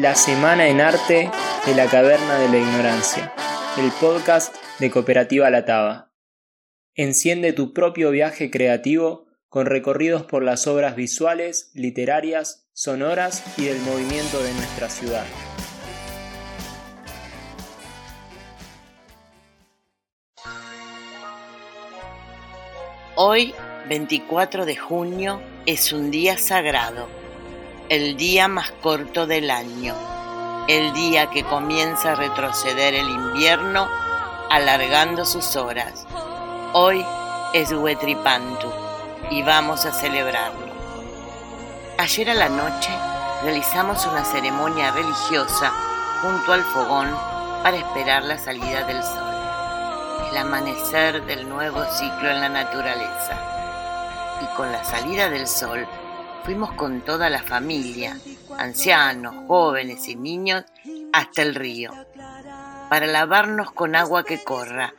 La Semana en Arte de la Caverna de la Ignorancia, el podcast de Cooperativa La Taba. Enciende tu propio viaje creativo con recorridos por las obras visuales, literarias, sonoras y del movimiento de nuestra ciudad. Hoy, 24 de junio, es un día sagrado, el día más corto del año, el día que comienza a retroceder el invierno alargando sus horas. Hoy es Huetripantu y vamos a celebrarlo. Ayer a la noche realizamos una ceremonia religiosa junto al fogón para esperar la salida del sol el amanecer del nuevo ciclo en la naturaleza. Y con la salida del sol fuimos con toda la familia, ancianos, jóvenes y niños, hasta el río, para lavarnos con agua que corra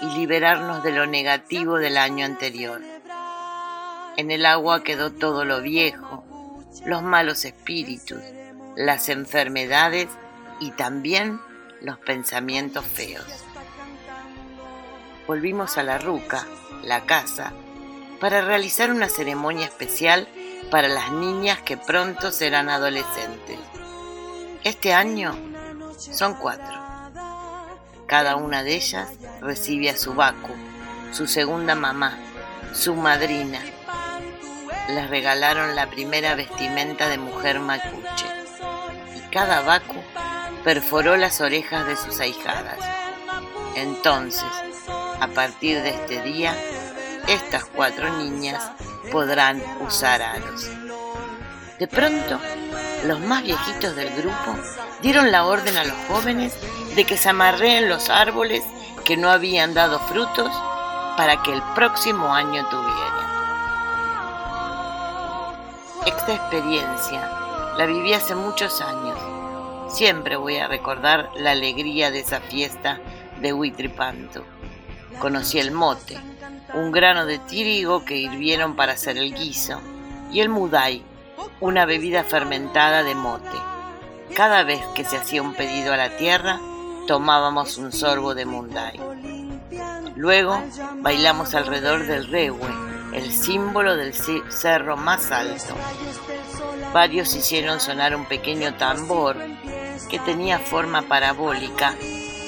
y liberarnos de lo negativo del año anterior. En el agua quedó todo lo viejo, los malos espíritus, las enfermedades y también los pensamientos feos volvimos a la ruca, la casa, para realizar una ceremonia especial para las niñas que pronto serán adolescentes. Este año son cuatro. Cada una de ellas recibe a su Baku, su segunda mamá, su madrina. Les regalaron la primera vestimenta de mujer mapuche y cada Baku perforó las orejas de sus ahijadas. Entonces, a partir de este día, estas cuatro niñas podrán usar aros. De pronto, los más viejitos del grupo dieron la orden a los jóvenes de que se amarreen los árboles que no habían dado frutos para que el próximo año tuvieran. Esta experiencia la viví hace muchos años. Siempre voy a recordar la alegría de esa fiesta de Huitripanto conocí el mote, un grano de trigo que hirvieron para hacer el guiso, y el mudai, una bebida fermentada de mote. Cada vez que se hacía un pedido a la tierra, tomábamos un sorbo de mudai. Luego bailamos alrededor del rehue, el símbolo del cerro más alto. Varios hicieron sonar un pequeño tambor que tenía forma parabólica,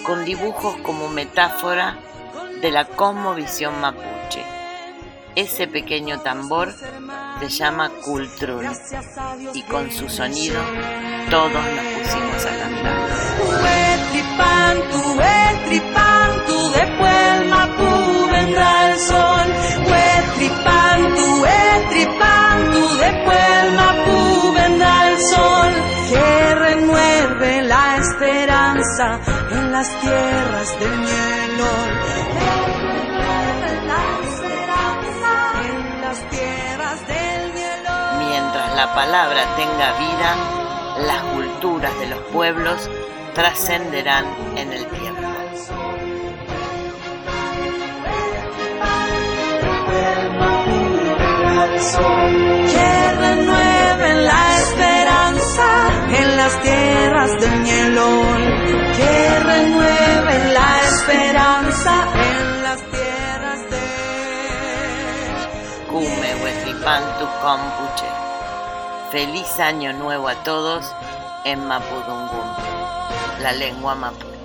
con dibujos como metáfora de la cosmovisión mapuche. Ese pequeño tambor se llama Kultrun y con su sonido todos nos pusimos a cantar. Huetripantu, después el Mapu vendrá la esperanza en las tierras del. Mientras la palabra tenga vida, las culturas de los pueblos trascenderán en el tiempo. Que renueven la esperanza en las tierras del. Que Huetripantu Compuche. Feliz año nuevo a todos en Mapudungun, la lengua mapuche.